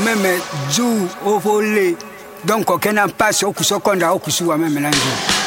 wameme juu ovole donc okena mpasi okusokonda okusu wameme na nzuu